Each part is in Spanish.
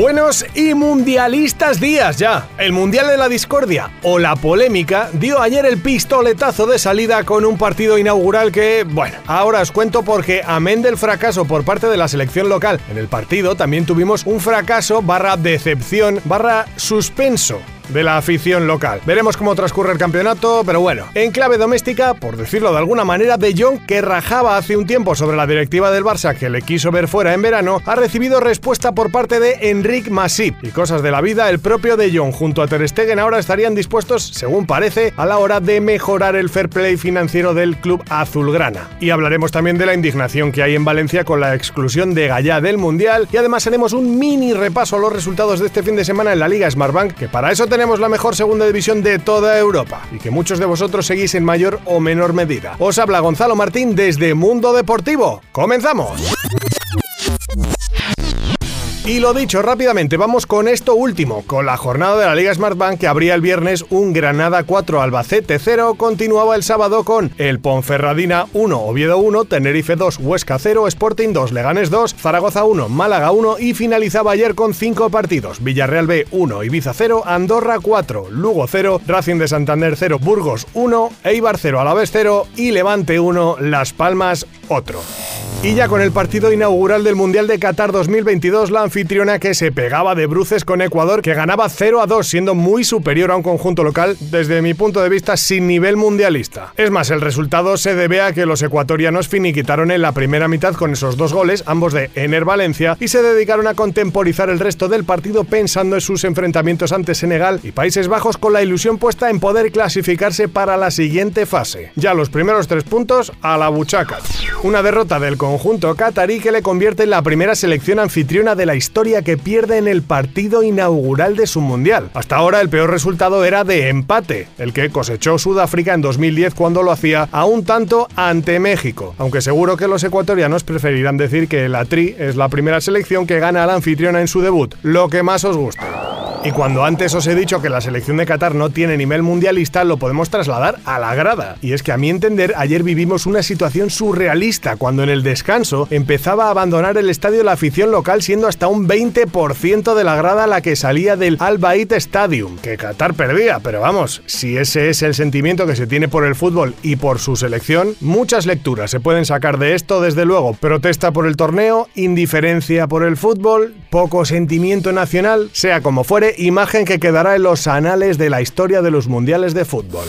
Buenos y mundialistas días ya. El Mundial de la Discordia o la polémica dio ayer el pistoletazo de salida con un partido inaugural que, bueno, ahora os cuento porque amén del fracaso por parte de la selección local en el partido también tuvimos un fracaso barra decepción barra suspenso de la afición local. Veremos cómo transcurre el campeonato, pero bueno, en clave doméstica, por decirlo de alguna manera, De Jong, que rajaba hace un tiempo sobre la directiva del Barça que le quiso ver fuera en verano, ha recibido respuesta por parte de Enric Masip. Y cosas de la vida, el propio De Jong junto a Ter Stegen ahora estarían dispuestos, según parece, a la hora de mejorar el fair play financiero del club azulgrana. Y hablaremos también de la indignación que hay en Valencia con la exclusión de Gallá del Mundial y además haremos un mini repaso a los resultados de este fin de semana en la Liga Smartbank, que para eso tenemos tenemos la mejor segunda división de toda Europa y que muchos de vosotros seguís en mayor o menor medida. Os habla Gonzalo Martín desde Mundo Deportivo. ¡Comenzamos! Y lo dicho, rápidamente vamos con esto último, con la jornada de la Liga Smartbank que abría el viernes un Granada 4 Albacete 0, continuaba el sábado con el Ponferradina 1 Oviedo 1, Tenerife 2 Huesca 0, Sporting 2 Leganes 2, Zaragoza 1 Málaga 1 y finalizaba ayer con 5 partidos, Villarreal B 1 Ibiza 0, Andorra 4, Lugo 0, Racing de Santander 0, Burgos 1, Eibar 0 Alavés 0 y Levante 1, Las Palmas otro. Y ya con el partido inaugural del Mundial de Qatar 2022, la anfitriona que se pegaba de bruces con Ecuador, que ganaba 0 a 2, siendo muy superior a un conjunto local, desde mi punto de vista, sin nivel mundialista. Es más, el resultado se debe a que los ecuatorianos finiquitaron en la primera mitad con esos dos goles, ambos de Ener Valencia, y se dedicaron a contemporizar el resto del partido pensando en sus enfrentamientos ante Senegal y Países Bajos con la ilusión puesta en poder clasificarse para la siguiente fase. Ya los primeros tres puntos a la buchaca. Una derrota del conjunto catarí que le convierte en la primera selección anfitriona de la historia que pierde en el partido inaugural de su mundial. Hasta ahora el peor resultado era de empate, el que cosechó Sudáfrica en 2010 cuando lo hacía a un tanto ante México, aunque seguro que los ecuatorianos preferirán decir que la Tri es la primera selección que gana a la anfitriona en su debut, lo que más os guste. Y cuando antes os he dicho que la selección de Qatar no tiene nivel mundialista, lo podemos trasladar a la grada. Y es que a mi entender, ayer vivimos una situación surrealista cuando en el descanso empezaba a abandonar el estadio la afición local siendo hasta un 20% de la grada la que salía del Al Bayt Stadium, que Qatar perdía, pero vamos, si ese es el sentimiento que se tiene por el fútbol y por su selección, muchas lecturas se pueden sacar de esto, desde luego, protesta por el torneo, indiferencia por el fútbol, poco sentimiento nacional, sea como fuere, imagen que quedará en los anales de la historia de los mundiales de fútbol.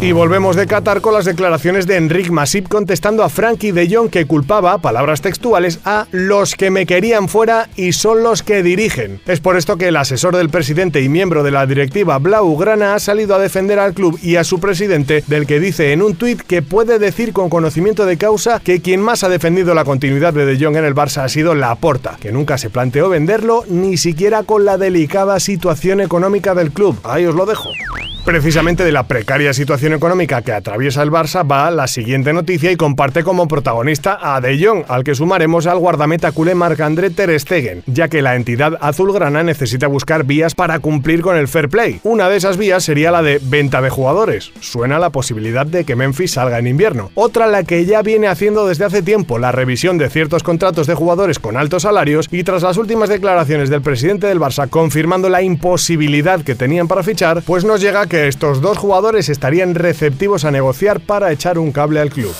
Y volvemos de Qatar con las declaraciones de Enric Masip contestando a Frankie de Jong que culpaba, palabras textuales, a los que me querían fuera y son los que dirigen. Es por esto que el asesor del presidente y miembro de la directiva Blaugrana ha salido a defender al club y a su presidente, del que dice en un tuit que puede decir con conocimiento de causa que quien más ha defendido la continuidad de De Jong en el Barça ha sido Laporta, que nunca se planteó venderlo ni siquiera con la delicada situación económica del club. Ahí os lo dejo. Precisamente de la precaria situación económica que atraviesa el Barça va la siguiente noticia y comparte como protagonista a De Jong, al que sumaremos al guardameta culé Marc-André Ter Stegen, ya que la entidad azulgrana necesita buscar vías para cumplir con el fair play. Una de esas vías sería la de venta de jugadores. Suena la posibilidad de que Memphis salga en invierno. Otra la que ya viene haciendo desde hace tiempo, la revisión de ciertos contratos de jugadores con altos salarios y tras las últimas declaraciones del presidente del Barça confirmando la imposibilidad que tenían para fichar, pues nos llega que estos dos jugadores estarían receptivos a negociar para echar un cable al club.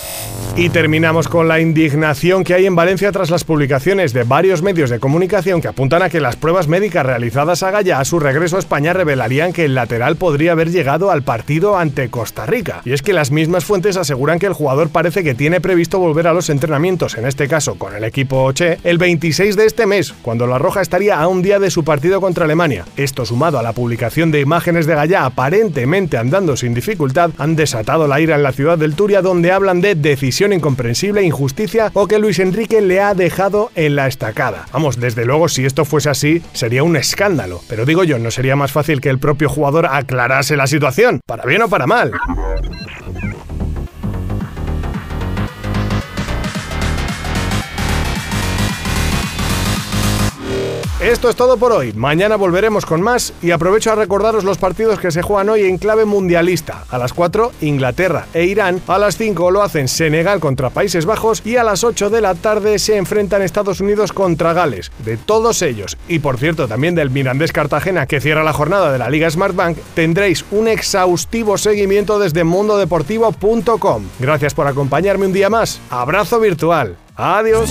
Y terminamos con la indignación que hay en Valencia tras las publicaciones de varios medios de comunicación que apuntan a que las pruebas médicas realizadas a Gaya a su regreso a España revelarían que el lateral podría haber llegado al partido ante Costa Rica. Y es que las mismas fuentes aseguran que el jugador parece que tiene previsto volver a los entrenamientos, en este caso con el equipo Che, el 26 de este mes, cuando la Roja estaría a un día de su partido contra Alemania. Esto sumado a la publicación de imágenes de Gaya aparentemente andando sin dificultad, han desatado la ira en la ciudad del Turia donde hablan de decisión incomprensible, injusticia o que Luis Enrique le ha dejado en la estacada. Vamos, desde luego, si esto fuese así, sería un escándalo. Pero digo yo, ¿no sería más fácil que el propio jugador aclarase la situación? Para bien o para mal. Esto es todo por hoy. Mañana volveremos con más y aprovecho a recordaros los partidos que se juegan hoy en clave mundialista. A las 4, Inglaterra e Irán. A las 5 lo hacen Senegal contra Países Bajos y a las 8 de la tarde se enfrentan Estados Unidos contra Gales. De todos ellos, y por cierto también del Mirandés Cartagena que cierra la jornada de la Liga Smartbank, tendréis un exhaustivo seguimiento desde mundodeportivo.com. Gracias por acompañarme un día más. Abrazo virtual. Adiós.